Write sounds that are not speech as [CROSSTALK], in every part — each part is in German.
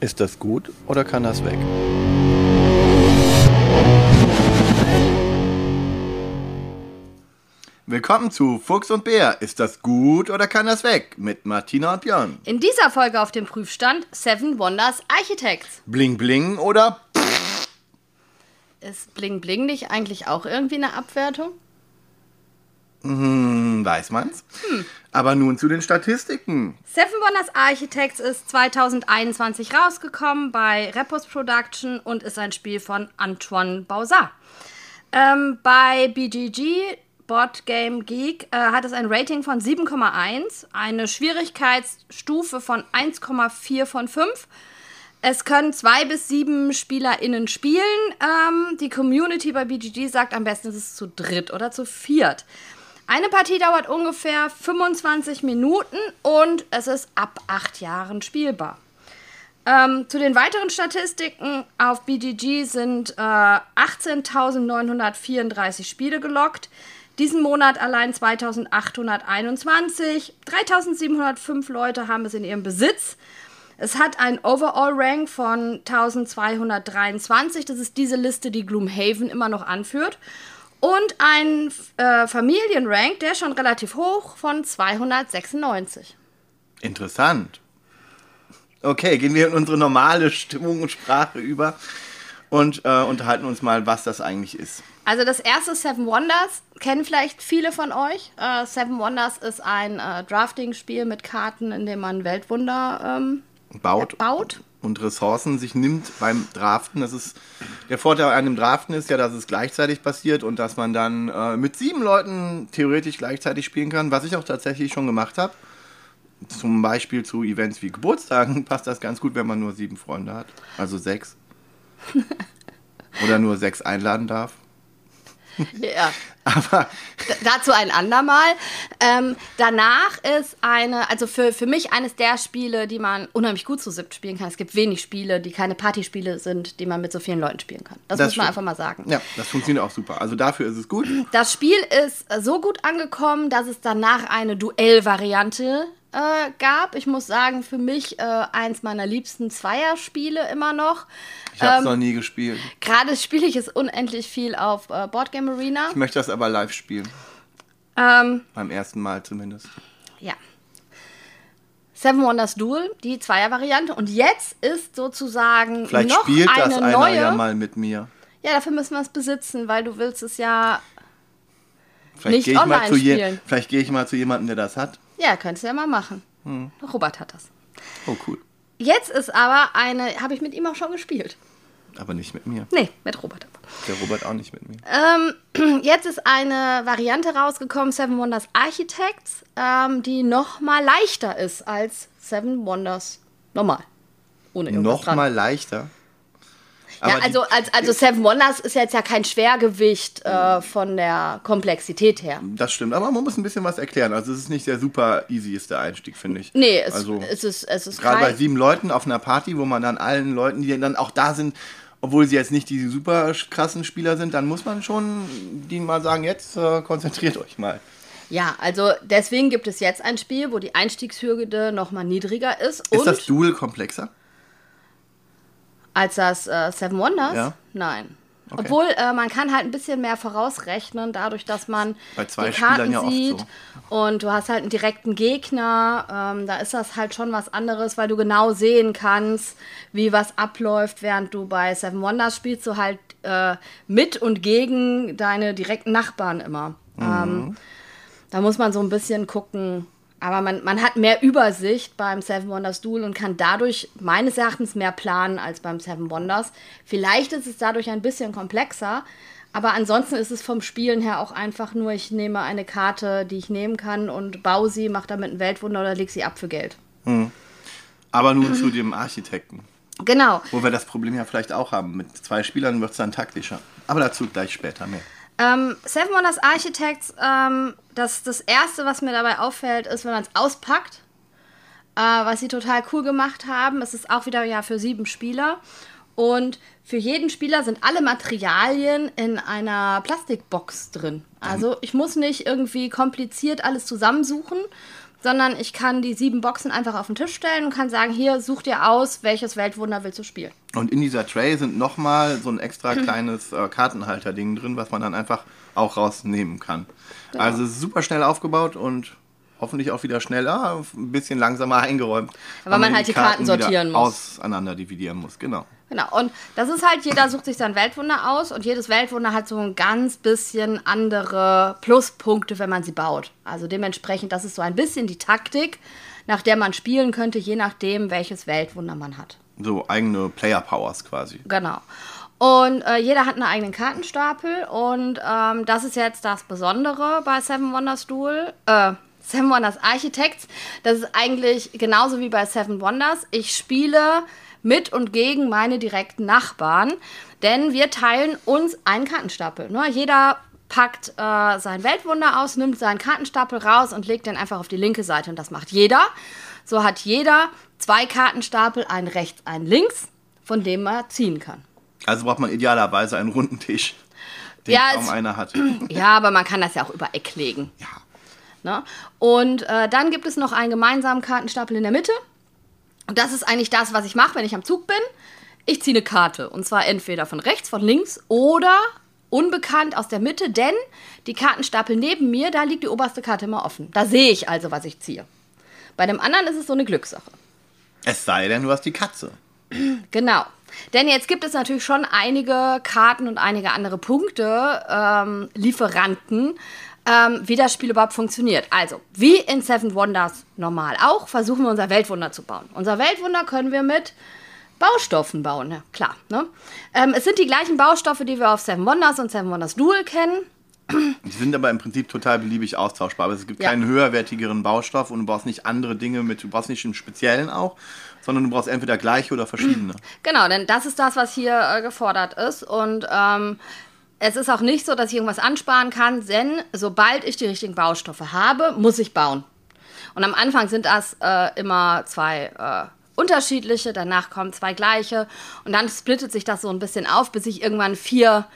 Ist das gut oder kann das weg? Willkommen zu Fuchs und Bär. Ist das gut oder kann das weg? Mit Martina und Björn. In dieser Folge auf dem Prüfstand Seven Wonders Architects. Bling bling oder Ist Bling Bling nicht eigentlich auch irgendwie eine Abwertung? Hm, weiß man's? Aber nun zu den Statistiken. Seven Wonders Architects ist 2021 rausgekommen bei Repos Production und ist ein Spiel von Antoine Bauzat. Ähm, bei BGG, Board Game Geek, äh, hat es ein Rating von 7,1, eine Schwierigkeitsstufe von 1,4 von 5. Es können zwei bis sieben SpielerInnen spielen. Ähm, die Community bei BGG sagt am besten, es ist zu dritt oder zu viert. Eine Partie dauert ungefähr 25 Minuten und es ist ab acht Jahren spielbar. Ähm, zu den weiteren Statistiken auf BGG sind äh, 18.934 Spiele gelockt. Diesen Monat allein 2.821. 3.705 Leute haben es in ihrem Besitz. Es hat einen Overall-Rank von 1223. Das ist diese Liste, die Gloomhaven immer noch anführt. Und ein äh, Familienrank, der ist schon relativ hoch, von 296. Interessant. Okay, gehen wir in unsere normale Stimmung und Sprache über und äh, unterhalten uns mal, was das eigentlich ist. Also das erste Seven Wonders kennen vielleicht viele von euch. Äh, Seven Wonders ist ein äh, Drafting-Spiel mit Karten, in dem man Weltwunder ähm, Baut, baut. und Ressourcen sich nimmt beim Draften. Das ist der Vorteil an dem Draften ist ja, dass es gleichzeitig passiert und dass man dann äh, mit sieben Leuten theoretisch gleichzeitig spielen kann, was ich auch tatsächlich schon gemacht habe. Zum Beispiel zu Events wie Geburtstagen [LAUGHS] passt das ganz gut, wenn man nur sieben Freunde hat. Also sechs. [LAUGHS] Oder nur sechs einladen darf. Ja. Aber Dazu ein andermal. Ähm, danach ist eine, also für, für mich eines der Spiele, die man unheimlich gut zu siebt spielen kann. Es gibt wenig Spiele, die keine Partyspiele sind, die man mit so vielen Leuten spielen kann. Das, Das muss man stimmt. einfach mal sagen. ja, das funktioniert auch super. Also dafür ist es gut. Das Spiel ist so gut angekommen, dass es danach eine Duellvariante äh, gab. Ich muss sagen, für mich äh, eins meiner liebsten Zweierspiele immer noch. Ich habe es Ähm, noch nie gespielt. Gerade spiele ich es unendlich viel auf äh, Boardgame Arena. Ich möchte das aber live spielen. Ähm, Beim ersten Mal zumindest. ja. Seven Wonders Duel, die Zweiervariante. Und jetzt ist sozusagen Vielleicht noch spielt eine das einer neue. ja mal mit mir. Ja, dafür müssen wir es besitzen, weil du willst es ja. Vielleicht Nicht online zu je- spielen. vielleicht gehe ich mal zu jemandem, der das hat. Ja, könntest du ja mal machen. Hm. Robert hat das. Oh, cool. Jetzt ist aber eine, habe ich mit ihm auch schon gespielt. Aber nicht mit mir. Nee, mit Robert aber. Der Robert auch nicht mit mir. Ähm, [CLEARS THROAT] jetzt ist eine Variante rausgekommen, Seven Wonders Architects, ähm, die noch mal leichter ist als Seven Wonders normal. Ohne irgendwas Noch dran. mal leichter. Ja, also, als, also Seven Wonders ist jetzt ja kein Schwergewicht äh, von der Komplexität her. Das stimmt, aber man muss ein bisschen was erklären. Also es ist nicht der super easyeste Einstieg, finde ich. Nee, es, also, es ist, es ist Gerade bei sieben Leuten auf einer Party, wo man dann allen Leuten, die dann auch da sind, obwohl sie jetzt nicht die super krassen Spieler sind, dann muss man schon denen mal sagen, jetzt äh, konzentriert euch mal. Ja, also deswegen gibt es jetzt ein Spiel, wo die Einstiegshürde noch mal niedriger ist. Ist das Duel komplexer? Als das äh, Seven Wonders? Ja. Nein. Okay. Obwohl, äh, man kann halt ein bisschen mehr vorausrechnen, dadurch, dass man Bei zwei die Karten ja sieht. so. Und du hast halt einen direkten Gegner. Ähm, da ist das halt schon was anderes, weil du genau sehen kannst, wie was abläuft, während du bei Seven Wonders spielst du halt äh, mit und gegen deine direkten Nachbarn immer. Mhm. Ähm, da muss man so ein bisschen gucken. Aber man, man hat mehr Übersicht beim Seven Wonders Duel und kann dadurch meines Erachtens mehr planen als beim Seven Wonders. Vielleicht ist es dadurch ein bisschen komplexer, aber ansonsten ist es vom Spielen her auch einfach nur, ich nehme eine Karte, die ich nehmen kann und baue sie, mache damit ein Weltwunder oder leg sie ab für Geld. Aber nun zu dem Architekten, Genau. wo wir das Problem ja vielleicht auch haben. Mit zwei Spielern wird es dann taktischer. Aber dazu gleich später mehr. Ähm, Seven Wonders Architects, ähm, das, das erste, was mir dabei auffällt, ist, wenn man es auspackt, äh, was sie total cool gemacht haben. Es ist auch wieder ja für sieben Spieler. Und für jeden Spieler sind alle Materialien in einer Plastikbox drin. Also ich muss nicht irgendwie kompliziert alles zusammensuchen. sondern ich kann die sieben Boxen einfach auf den Tisch stellen und kann sagen, hier, such dir aus, welches Weltwunder willst du spielen. Und in dieser Tray sind nochmal so ein extra kleines äh, Kartenhalter-Ding drin, was man dann einfach auch rausnehmen kann. Genau. Also super schnell aufgebaut und hoffentlich auch wieder schneller, ein bisschen langsamer eingeräumt. Weil man halt die Karten wieder sortieren muss. Auseinander dividieren muss, genau. Genau, und das ist halt, jeder sucht sich sein Weltwunder aus und jedes Weltwunder hat so ein ganz bisschen andere Pluspunkte, wenn man sie baut. Also dementsprechend, das ist so ein bisschen die Taktik, nach der man spielen könnte, je nachdem, welches Weltwunder man hat. So eigene Player Powers quasi. Genau. Und äh, jeder hat einen eigenen Kartenstapel und ähm, das ist jetzt das Besondere bei Seven Wonders Duel. Äh, Seven Wonders Architects. Das ist eigentlich genauso wie bei Seven Wonders. Ich spiele mit und gegen meine direkten Nachbarn, denn wir teilen uns einen Kartenstapel. Ne? Jeder packt äh, sein Weltwunder aus, nimmt seinen Kartenstapel raus und legt den einfach auf die linke Seite und das macht jeder. So hat jeder zwei Kartenstapel, einen rechts, einen links, von dem man ziehen kann. Also braucht man idealerweise einen runden Tisch, den Ja, kaum es- einer hat. [CLEARS THROAT] Ja, aber man kann das ja auch über Eck legen. Ja. Ne? Und äh, dann gibt es noch einen gemeinsamen Kartenstapel in der Mitte. Und das ist eigentlich das, was ich mache, wenn ich am Zug bin. Ich ziehe eine Karte. Und zwar entweder von rechts, von links oder unbekannt aus der Mitte, denn die Kartenstapel neben mir, da liegt die oberste Karte immer offen. Da sehe ich also, was ich ziehe. Bei dem anderen ist es so eine Glückssache. Es sei denn, du hast die Katze. Genau. Denn jetzt gibt es natürlich schon einige Karten und einige andere Punkte, ähm, Lieferanten, ähm, wie das Spiel überhaupt funktioniert. Also, wie in Seven Wonders normal auch, versuchen wir unser Weltwunder zu bauen. Unser Weltwunder können wir mit Baustoffen bauen, ja, klar. Ne? Ähm, es sind die gleichen Baustoffe, die wir auf Seven Wonders und Seven Wonders Duel kennen. Die sind aber im Prinzip total beliebig austauschbar. Aber es gibt Ja. keinen höherwertigeren Baustoff und du brauchst nicht andere Dinge mit, du brauchst nicht einen speziellen auch, sondern du brauchst entweder gleiche oder verschiedene. Genau, denn das ist das, was hier äh, gefordert ist. Und ähm, es ist auch nicht so, dass ich irgendwas ansparen kann, denn sobald ich die richtigen Baustoffe habe, muss ich bauen. Und am Anfang sind das äh, immer zwei äh, unterschiedliche, danach kommen zwei gleiche und dann splittet sich das so ein bisschen auf, bis ich irgendwann vier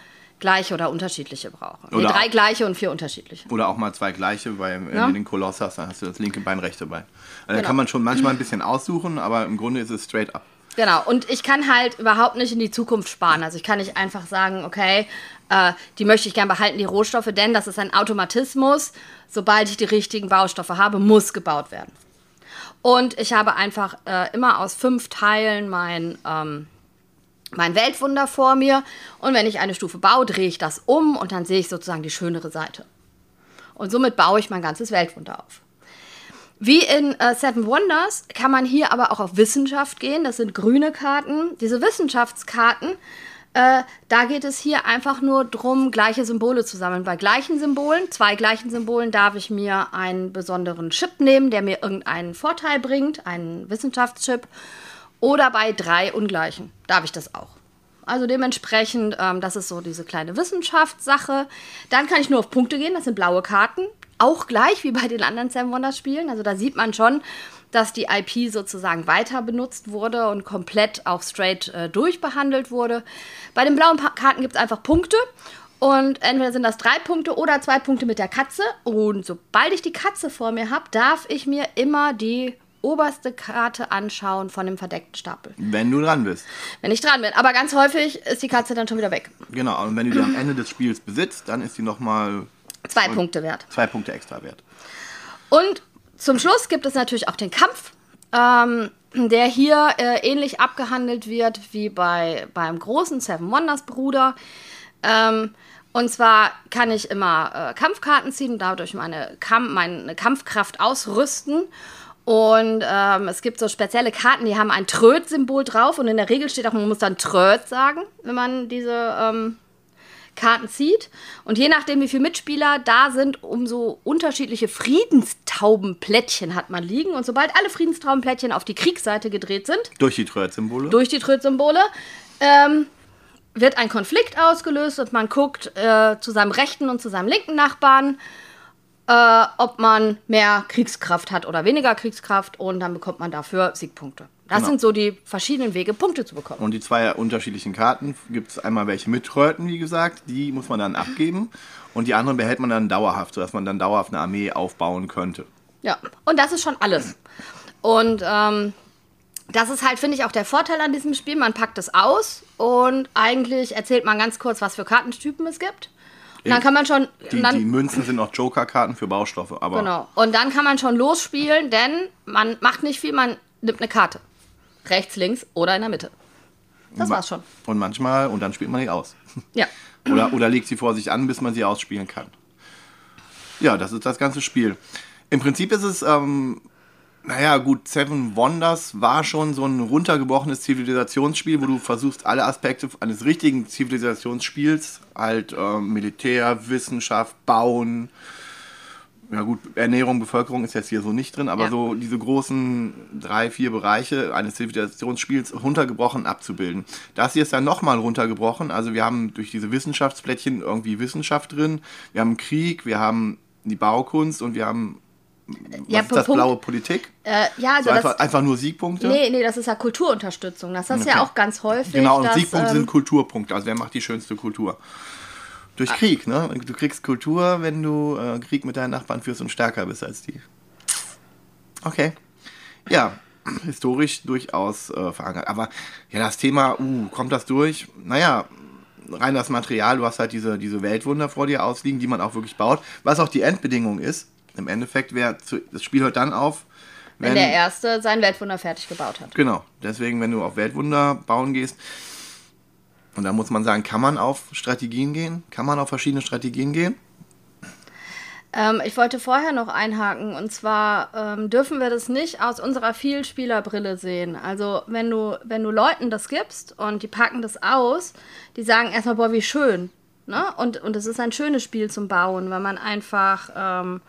gleiche oder unterschiedliche brauche. Nee, Oder drei auch- gleiche und vier unterschiedliche. Oder auch mal zwei gleiche, weil wenn Ja. du den Koloss hast, dann hast du das linke Bein, rechte Bein. Also Da Genau. kann man schon manchmal ein bisschen [CLEARS THROAT] aussuchen, aber im Grunde ist es straight up. Genau, und ich kann halt überhaupt nicht in die Zukunft sparen. Also ich kann nicht einfach sagen, okay, äh, die möchte ich gern behalten, die Rohstoffe, denn das ist ein Automatismus. Sobald ich die richtigen Baustoffe habe, muss gebaut werden. Und ich habe einfach äh, immer aus fünf Teilen mein, ähm, mein Weltwunder vor mir. Und wenn ich eine Stufe baue, drehe ich das um und dann sehe ich sozusagen die schönere Seite. Und somit baue ich mein ganzes Weltwunder auf. Wie in äh, Seven Wonders kann man hier aber auch auf Wissenschaft gehen. Das sind grüne Karten. Diese Wissenschaftskarten, äh, da geht es hier einfach nur darum, gleiche Symbole zu sammeln. Bei gleichen Symbolen, zwei gleichen Symbolen, darf ich mir einen besonderen Chip nehmen, der mir irgendeinen Vorteil bringt, einen Wissenschaftschip. Oder bei drei ungleichen darf ich das auch. Also dementsprechend, ähm, das ist so diese kleine Wissenschaftssache. Dann kann ich nur auf Punkte gehen, das sind blaue Karten. Auch gleich wie bei den anderen Sam Wonders Spielen. Also da sieht man schon, dass die IP sozusagen weiter benutzt wurde und komplett auch straight äh, durchbehandelt wurde. Bei den blauen Karten gibt es einfach Punkte. Und entweder sind das drei Punkte oder zwei Punkte mit der Katze. Und sobald ich die Katze vor mir habe, darf ich mir immer die oberste Karte anschauen von dem verdeckten Stapel. Wenn du dran bist. Wenn ich dran bin. Aber ganz häufig ist die Katze dann schon wieder weg. Genau, und wenn du die am Ende des Spiels besitzt, dann ist die nochmal Zwei Punkte wert. zwei Punkte extra wert. Und zum Schluss gibt es natürlich auch den Kampf, ähm, der hier äh, ähnlich abgehandelt wird wie bei, beim großen Seven Wonders Bruder. Ähm, und zwar kann ich immer äh, Kampfkarten ziehen und dadurch meine, Kamp meine Kampfkraft ausrüsten. Und ähm, es gibt so spezielle Karten, die haben ein Tröd-Symbol drauf. Und in der Regel steht auch, man muss dann Tröd sagen, wenn man diese ähm, Karten zieht. Und je nachdem, wie viele Mitspieler da sind, umso unterschiedliche Friedenstaubenplättchen hat man liegen. Und sobald alle Friedenstaubenplättchen auf die Kriegsseite gedreht sind, Durch die Tröd-Symbole. durch die Tröd-Symbole, ähm, wird ein Konflikt ausgelöst und man guckt äh, zu seinem rechten und zu seinem linken Nachbarn, äh, ob man mehr Kriegskraft hat oder weniger Kriegskraft und dann bekommt man dafür Siegpunkte. Das Genau. sind so die verschiedenen Wege, Punkte zu bekommen. Und die zwei unterschiedlichen Karten gibt es einmal welche mit Tröten, wie gesagt, die muss man dann abgeben. Und die anderen behält man dann dauerhaft, sodass man dann dauerhaft eine Armee aufbauen könnte. Ja, und das ist schon alles. Und ähm, das ist halt, finde ich, auch der Vorteil an diesem Spiel. Man packt es aus und eigentlich erzählt man ganz kurz, was für Kartentypen es gibt. Und dann kann man schon. Die, dann, die Münzen sind auch Joker-Karten für Baustoffe, aber Genau. Und dann kann man schon losspielen, denn man macht nicht viel, man nimmt eine Karte. Rechts, links oder in der Mitte. Das war's schon. und manchmal, und dann spielt man die aus. [LAUGHS] Ja. Oder, oder legt sie vor sich an, bis man sie ausspielen kann. Ja, das ist das ganze Spiel. Im Prinzip ist es, ähm, naja, gut, Seven Wonders war schon so ein runtergebrochenes Zivilisationsspiel, wo du versuchst, alle Aspekte eines richtigen Zivilisationsspiels, halt ähm, Militär, Wissenschaft, Bauen, ja gut, Ernährung, Bevölkerung ist jetzt hier so nicht drin, aber Ja. so diese großen drei, vier Bereiche eines Zivilisationsspiels runtergebrochen abzubilden. Das hier ist dann nochmal runtergebrochen. Also wir haben durch diese Wissenschaftsplättchen irgendwie Wissenschaft drin, wir haben Krieg, wir haben die Baukunst und wir haben Ja, ist das Punkt- blaue Politik? Äh, ja, also So das. einfach, einfach nur Siegpunkte? Nee, nee, das ist ja Kulturunterstützung. Das ist ja Okay. auch ganz häufig. Genau, und dass, Siegpunkte ähm, sind Kulturpunkte. Also wer macht die schönste Kultur? Durch Ah. Krieg, ne? Du kriegst Kultur, wenn du äh, Krieg mit deinen Nachbarn führst und stärker bist als die. Okay. Ja, [CLEARS THROAT] historisch durchaus äh, verankert. Aber ja, das Thema, uh, kommt das durch? Naja, rein das Material, du hast halt diese, diese Weltwunder vor dir ausliegen, die man auch wirklich baut. Was auch die Endbedingung ist, im Endeffekt wäre, das Spiel hört dann auf, wenn der Erste sein Weltwunder fertig gebaut hat. Genau, deswegen, wenn du auf Weltwunder bauen gehst, und da muss man sagen, kann man auf Strategien gehen? Kann man auf verschiedene Strategien gehen? Ähm, ich wollte vorher noch einhaken und zwar ähm, dürfen wir das nicht aus unserer Vielspielerbrille sehen. Also wenn du, wenn du Leuten das gibst und die packen das aus, die sagen erstmal, boah, wie schön. Ne? Und, und es ist ein schönes Spiel zum Bauen, weil man einfach ähm,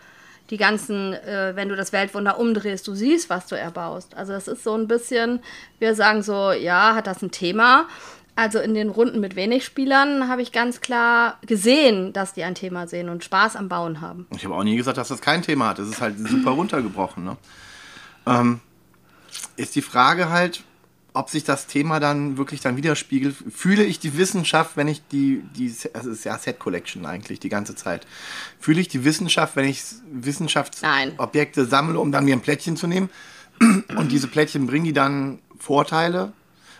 die ganzen, äh, wenn du das Weltwunder umdrehst, du siehst, was du erbaust. Also es ist so ein bisschen, wir sagen so, ja, hat das ein Thema? Also in den Runden mit wenig Spielern habe ich ganz klar gesehen, dass die ein Thema sehen und Spaß am Bauen haben. Ich habe auch nie gesagt, dass das kein Thema hat. Das ist halt super runtergebrochen. Ne? Ähm, ist die Frage halt, ob sich das Thema dann wirklich dann widerspiegelt. Fühle ich die Wissenschaft, wenn ich die, die also es ist ja Set Collection eigentlich die ganze Zeit. Fühle ich die Wissenschaft, wenn ich Nein. Wissenschaftsobjekte sammle, um dann mir ein Plättchen zu nehmen? [CLEARS THROAT] Und diese Plättchen bringen die dann Vorteile?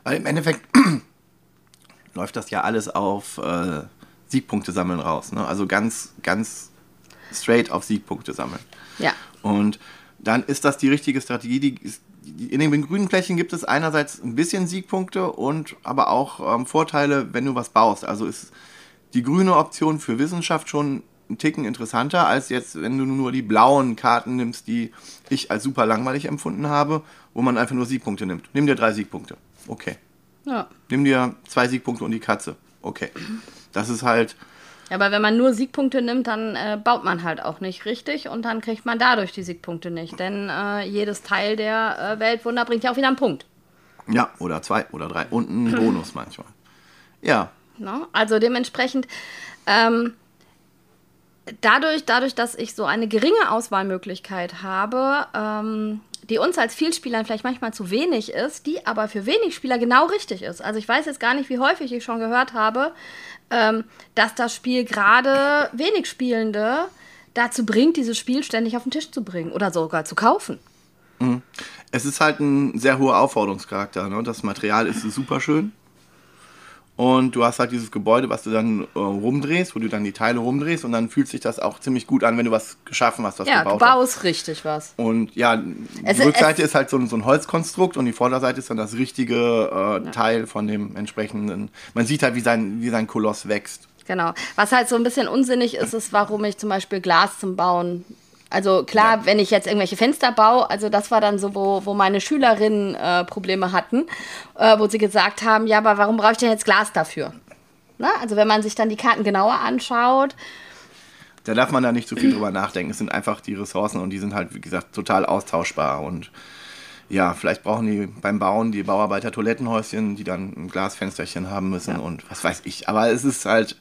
Weil im Endeffekt [CLEARS THROAT] läuft das ja alles auf äh, Siegpunkte sammeln raus. Ne? Also ganz, ganz straight auf Siegpunkte sammeln. Ja. Und dann ist das die richtige Strategie. Die, in den grünen Flächen gibt es einerseits ein bisschen Siegpunkte und aber auch ähm, Vorteile, wenn du was baust. Also ist die grüne Option für Wissenschaft schon ein Ticken interessanter, als jetzt, wenn du nur die blauen Karten nimmst, die ich als super langweilig empfunden habe, wo man einfach nur Siegpunkte nimmt. Nimm dir drei Siegpunkte. Okay. ja. Nimm dir zwei Siegpunkte und die Katze. Okay. Das ist halt, Aber wenn man nur Siegpunkte nimmt, dann äh, baut man halt auch nicht richtig und dann kriegt man dadurch die Siegpunkte nicht. Denn äh, jedes Teil der äh, Weltwunder bringt ja auch wieder einen Punkt. ja, oder zwei oder drei und ein [LAUGHS] Bonus manchmal. Ja, Ne? Also dementsprechend, ähm, dadurch, dadurch, dass ich so eine geringe Auswahlmöglichkeit habe, ähm, die uns als Vielspielern vielleicht manchmal zu wenig ist, die aber für wenig Spieler genau richtig ist. Also ich weiß jetzt gar nicht, wie häufig ich schon gehört habe, ähm, dass das Spiel gerade wenig Spielende dazu bringt, dieses Spiel ständig auf den Tisch zu bringen oder sogar zu kaufen. Es ist halt ein sehr hoher Aufforderungscharakter. Ne? Das Material ist super schön. Und du hast halt dieses Gebäude, was du dann äh, rumdrehst, wo du dann die Teile rumdrehst und dann fühlt sich das auch ziemlich gut an, wenn du was geschaffen hast, was Ja, du gebaut hast. baust richtig was. Und ja, Es- die Rückseite es- ist halt so ein, so ein Holzkonstrukt und die Vorderseite ist dann das richtige äh, Teil von dem entsprechenden. Man sieht halt, wie sein, wie sein Koloss wächst. Genau. Was halt so ein bisschen unsinnig ist, ist, warum ich zum Beispiel Glas zum Bauen. Also klar, Ja. wenn ich jetzt irgendwelche Fenster baue, also das war dann so, wo, wo meine Schülerinnen äh, Probleme hatten, äh, wo sie gesagt haben, ja, aber warum brauche ich denn jetzt Glas dafür? Na, also wenn man sich dann die Karten genauer anschaut, Da darf man da nicht zu viel drüber nachdenken. Es sind einfach die Ressourcen und die sind halt, wie gesagt, total austauschbar. Und ja, vielleicht brauchen die beim Bauen die Bauarbeiter Toilettenhäuschen, die dann ein Glasfensterchen haben müssen und was weiß ich. Aber es ist halt,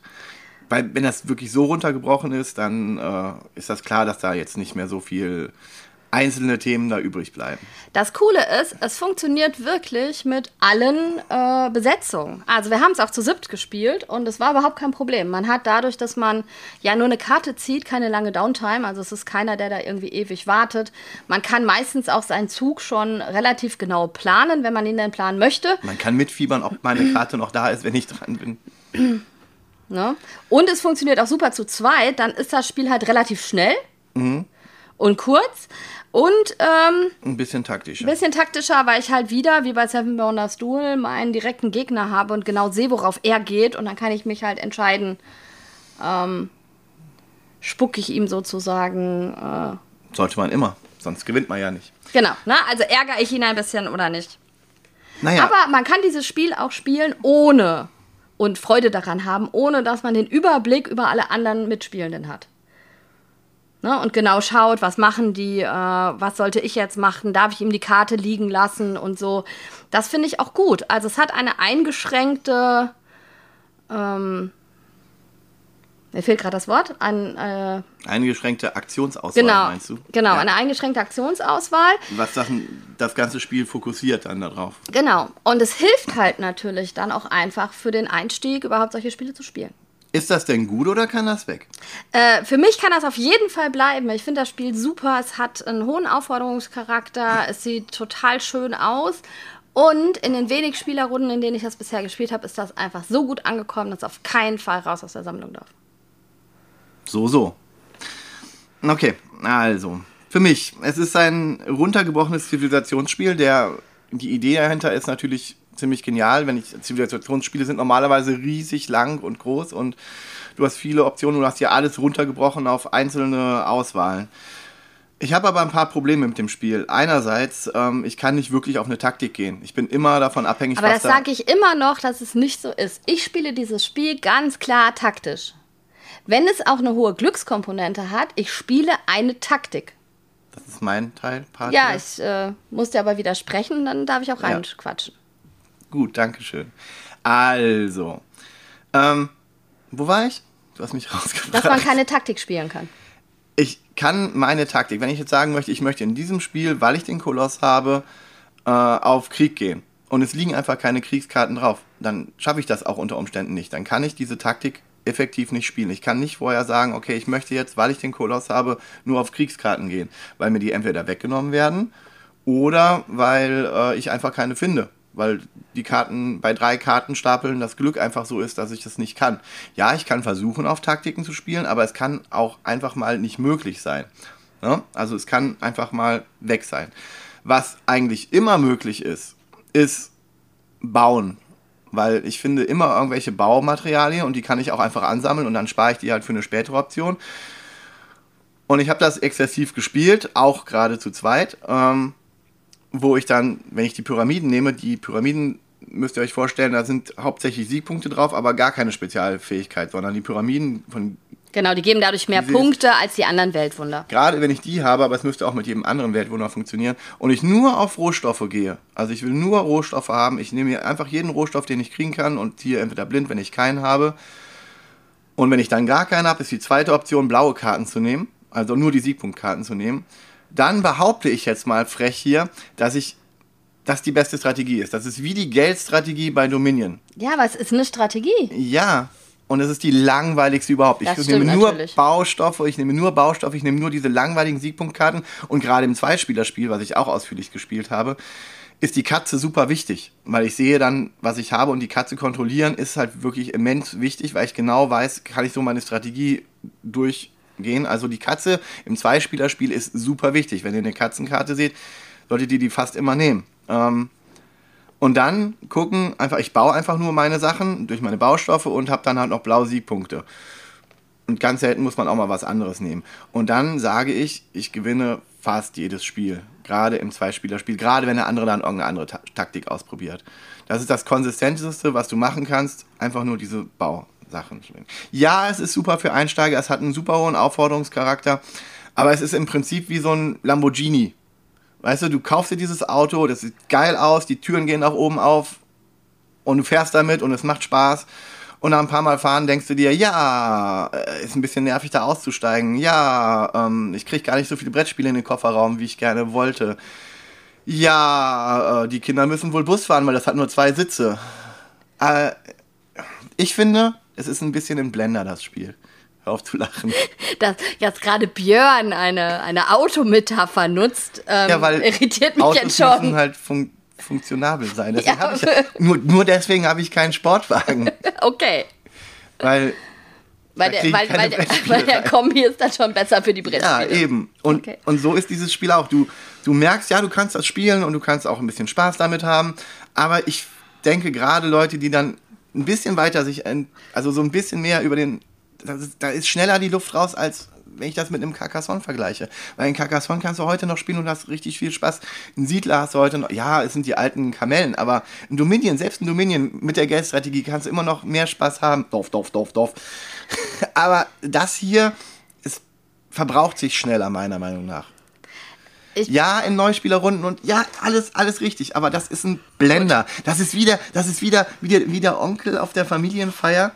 weil wenn das wirklich so runtergebrochen ist, dann äh, ist das klar, dass da jetzt nicht mehr so viel einzelne Themen da übrig bleiben. Das Coole ist, es funktioniert wirklich mit allen äh, Besetzungen. Also wir haben es auch zu siebt gespielt und es war überhaupt kein Problem. Man hat dadurch, dass man ja nur eine Karte zieht, keine lange Downtime. Also es ist keiner, der da irgendwie ewig wartet. Man kann meistens auch seinen Zug schon relativ genau planen, wenn man ihn denn planen möchte. Man kann mitfiebern, ob meine Karte noch da ist, wenn ich dran bin. [CLEARS THROAT] Ne? Und es funktioniert auch super zu zweit. Dann ist das Spiel halt relativ schnell Mhm. und kurz. Und ähm, Ein bisschen taktischer. ein bisschen taktischer, weil ich halt wieder, wie bei Seven Bounders Duel, meinen direkten Gegner habe und genau sehe, worauf er geht. Und dann kann ich mich halt entscheiden, ähm, spucke ich ihm sozusagen. Äh, Sollte man immer, sonst gewinnt man ja nicht. genau, ne? also ärgere ich ihn ein bisschen oder nicht. Naja, Aber man kann dieses Spiel auch spielen ohne und Freude daran haben, ohne dass man den Überblick über alle anderen Mitspielenden hat. Ne? Und genau schaut, was machen die, äh, was sollte ich jetzt machen, darf ich ihm die Karte liegen lassen und so. Das finde ich auch gut. Also es hat eine eingeschränkte, ähm, mir fehlt gerade das Wort, ein, äh, eingeschränkte Aktionsauswahl genau, meinst du? genau, Ja. eine eingeschränkte Aktionsauswahl. Was das, das ganze Spiel fokussiert dann darauf. Genau. Und es hilft halt natürlich dann auch einfach für den Einstieg, überhaupt solche Spiele zu spielen. Ist das denn gut oder kann das weg? Äh, für mich kann das auf jeden Fall bleiben. Ich finde das Spiel super. Es hat einen hohen Aufforderungscharakter. Es sieht total schön aus. Und in den wenig Spielerrunden, in denen ich das bisher gespielt habe, ist das einfach so gut angekommen, dass es auf keinen Fall raus aus der Sammlung darf. So, so. Okay, also. Für mich, es ist ein runtergebrochenes Zivilisationsspiel. Der, die Idee dahinter ist natürlich ziemlich genial. Wenn ich Zivilisationsspiele sind normalerweise riesig lang und groß und du hast viele Optionen. Du hast ja alles runtergebrochen auf einzelne Auswahlen. Ich habe aber ein paar Probleme mit dem Spiel. Einerseits, ähm, ich kann nicht wirklich auf eine Taktik gehen. Ich bin immer davon abhängig, Aber das sage ich immer noch, dass es nicht so ist. Ich spiele dieses Spiel ganz klar taktisch. Wenn es auch eine hohe Glückskomponente hat, ich spiele eine Taktik. Das ist mein Teil. Part Ja, hier. ich äh, muss dir aber widersprechen, dann darf ich auch Ja. reinquatschen. Gut, danke schön. Also, ähm, wo war ich? Du hast mich [LAUGHS] rausgebracht. Dass man keine Taktik spielen kann. ich kann meine Taktik, wenn ich jetzt sagen möchte, ich möchte in diesem Spiel, weil ich den Koloss habe, äh, auf Krieg gehen und es liegen einfach keine Kriegskarten drauf, dann schaffe ich das auch unter Umständen nicht. Dann kann ich diese Taktik effektiv nicht spielen. Ich kann nicht vorher sagen, okay, ich möchte jetzt, weil ich den Koloss habe, nur auf Kriegskarten gehen, weil mir die entweder weggenommen werden oder weil äh, ich einfach keine finde. Weil die Karten bei drei Kartenstapeln das Glück einfach so ist, dass ich das nicht kann. Ja, ich kann versuchen, auf Taktiken zu spielen, aber es kann auch einfach mal nicht möglich sein. Ne? Also es kann einfach mal weg sein. Was eigentlich immer möglich ist, ist bauen. Weil ich finde immer irgendwelche Baumaterialien und die kann ich auch einfach ansammeln und dann spare ich die halt für eine spätere Option. Und ich habe das exzessiv gespielt, auch gerade zu zweit, ähm, wo ich dann, wenn ich die Pyramiden nehme, die Pyramiden müsst ihr euch vorstellen, da sind hauptsächlich Siegpunkte drauf, aber gar keine Spezialfähigkeit, sondern die Pyramiden von Genau, die geben dadurch mehr Diese- Punkte als die anderen Weltwunder. gerade wenn ich die habe, aber es müsste auch mit jedem anderen Weltwunder funktionieren, und ich nur auf Rohstoffe gehe, also ich will nur Rohstoffe haben, ich nehme mir einfach jeden Rohstoff, den ich kriegen kann und ziehe entweder blind, wenn ich keinen habe. Und wenn ich dann gar keinen habe, ist die zweite Option, blaue Karten zu nehmen, also nur die Siegpunktkarten zu nehmen. Dann behaupte ich jetzt mal frech hier, dass ich das die beste Strategie ist. Das ist wie die Geldstrategie bei Dominion. Ja, aber es ist eine Strategie. Ja, und es ist die langweiligste überhaupt. Ich Das nehme nur natürlich. Baustoffe, ich nehme nur Baustoffe, ich nehme nur diese langweiligen Siegpunktkarten. Und gerade im Zweispielerspiel, was ich auch ausführlich gespielt habe, ist die Katze super wichtig, weil ich sehe dann, was ich habe und die Katze kontrollieren ist halt wirklich immens wichtig, weil ich genau weiß, kann ich so meine Strategie durchgehen. Also die Katze im Zweispielerspiel ist super wichtig. Wenn ihr eine Katzenkarte seht, solltet ihr die fast immer nehmen. Ähm, und dann gucken, einfach, ich baue einfach nur meine Sachen durch meine Baustoffe und habe dann halt noch blaue Siegpunkte. Und ganz selten muss man auch mal was anderes nehmen. Und dann sage ich, ich gewinne fast jedes Spiel. Gerade im Zweispielerspiel. Gerade wenn der andere dann irgendeine andere Ta Taktik ausprobiert. Das ist das Konsistenteste, was du machen kannst. Einfach nur diese Bausachen. Ja, es ist super für Einsteiger. Es hat einen super hohen Aufforderungscharakter. Aber es ist im Prinzip wie so ein Lamborghini. Weißt du, du kaufst dir dieses Auto, das sieht geil aus, die Türen gehen nach oben auf und du fährst damit und es macht Spaß. Und nach ein paar Mal fahren denkst du dir, ja, äh, ist ein bisschen nervig da auszusteigen. Ja, ähm, ich kriege gar nicht so viele Brettspiele in den Kofferraum, wie ich gerne wollte. Ja, äh, die Kinder müssen wohl Bus fahren, weil das hat nur zwei Sitze. Äh, ich finde, es ist ein bisschen ein Blender, das Spiel. Hör auf zu lachen. [LAUGHS] Dass jetzt gerade Björn eine, eine Autometapher nutzt, ähm, Ja, weil irritiert mich Autos jetzt schon. müssen halt fun funktionabel sein. [LAUGHS] Deswegen Ja. ich, ja- nur, nur deswegen habe ich keinen Sportwagen. [LAUGHS] Okay. Weil, Weil der, weil, weil, der, weil der. Kombi ist dann schon besser für die ja, Brettspiele. eben. Und, Okay. und so ist dieses Spiel auch. Du, du merkst, ja, du kannst das spielen und du kannst auch ein bisschen Spaß damit haben. Aber ich denke gerade Leute, die dann ein bisschen weiter sich, also so ein bisschen mehr über den, ist, da ist schneller die Luft raus, als wenn ich das mit einem Carcassonne vergleiche. Weil in Carcassonne kannst du heute noch spielen und hast richtig viel Spaß. Ein Siedler hast du heute noch, ja, es sind die alten Kamellen, aber ein Dominion, selbst ein Dominion mit der Geldstrategie kannst du immer noch mehr Spaß haben. Dorf, Dorf, Dorf, Dorf. [LAUGHS] aber das hier, es verbraucht sich schneller, meiner Meinung nach. Ich- ja, in Neuspielerrunden und ja, alles, alles richtig, aber das ist ein Blender. Das ist wieder, das ist wieder, wieder, wie der Onkel auf der Familienfeier,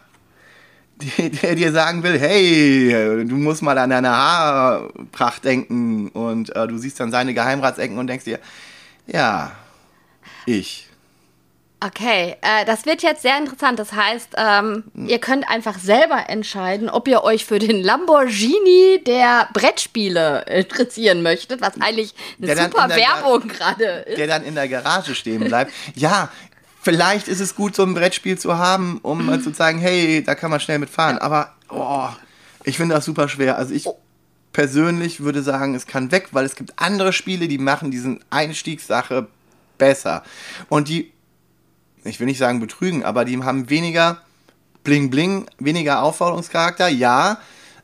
[LAUGHS] der, dir sagen will, hey, du musst mal an deine Haarpracht denken und äh, du siehst dann seine Geheimratsecken und denkst dir, ja, ich. Okay, äh, das wird jetzt sehr interessant. Das heißt, ähm, ihr könnt einfach selber entscheiden, ob ihr euch für den Lamborghini der Brettspiele interessieren möchtet, was eigentlich eine super Werbung gerade ist. der dann in der Garage stehen bleibt. Ja, vielleicht ist es gut, so ein Brettspiel zu haben, um mal zu sagen, hey, da kann man schnell mitfahren. Aber oh, ich finde das super schwer. Also ich persönlich würde sagen, es kann weg, weil es gibt andere Spiele, die machen diesen Einstiegssache besser. Und die, ich will nicht sagen betrügen, aber die haben weniger Bling Bling, weniger Aufforderungscharakter, ja,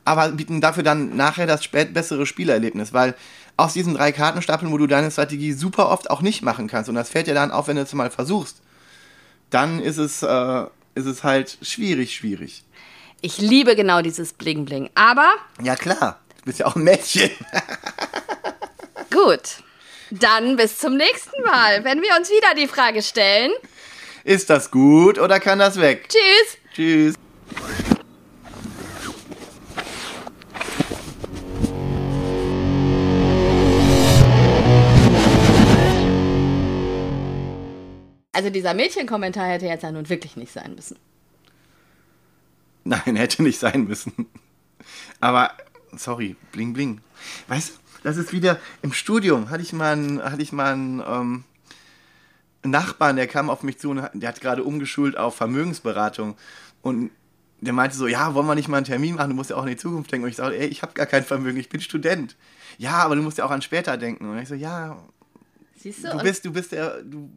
aber bieten dafür dann nachher das spät bessere Spielerlebnis, weil aus diesen drei Kartenstapeln, wo du deine Strategie super oft auch nicht machen kannst, und das fällt dir dann auf, wenn du es mal versuchst, dann ist es, äh, ist es halt schwierig, schwierig. Ich liebe genau dieses Bling Bling. Aber Ja klar, du bist ja auch ein Mädchen. [LAUGHS] gut. Dann bis zum nächsten Mal, wenn wir uns wieder die Frage stellen. Ist das gut oder kann das weg? Tschüss. Tschüss. Also dieser Mädchenkommentar hätte jetzt ja nun wirklich nicht sein müssen. Nein, hätte nicht sein müssen. Aber, sorry, bling bling. Weißt du, das ist wieder im Studium. Hatte ich mal einen, hatte ich mal einen, ähm, Nachbarn, der kam auf mich zu und der hat gerade umgeschult auf Vermögensberatung. Und der meinte so, ja, wollen wir nicht mal einen Termin machen? Du musst ja auch in die Zukunft denken. Und ich sage, ey, ich habe gar kein Vermögen, ich bin Student. Ja, aber du musst ja auch an später denken. Und ich so, ja, Siehst du? du bist, du bist der, du,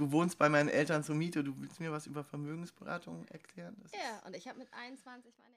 du wohnst bei meinen Eltern zur Miete. Du willst mir was über Vermögensberatung erklären? Das ja, und ich habe mit 21 meine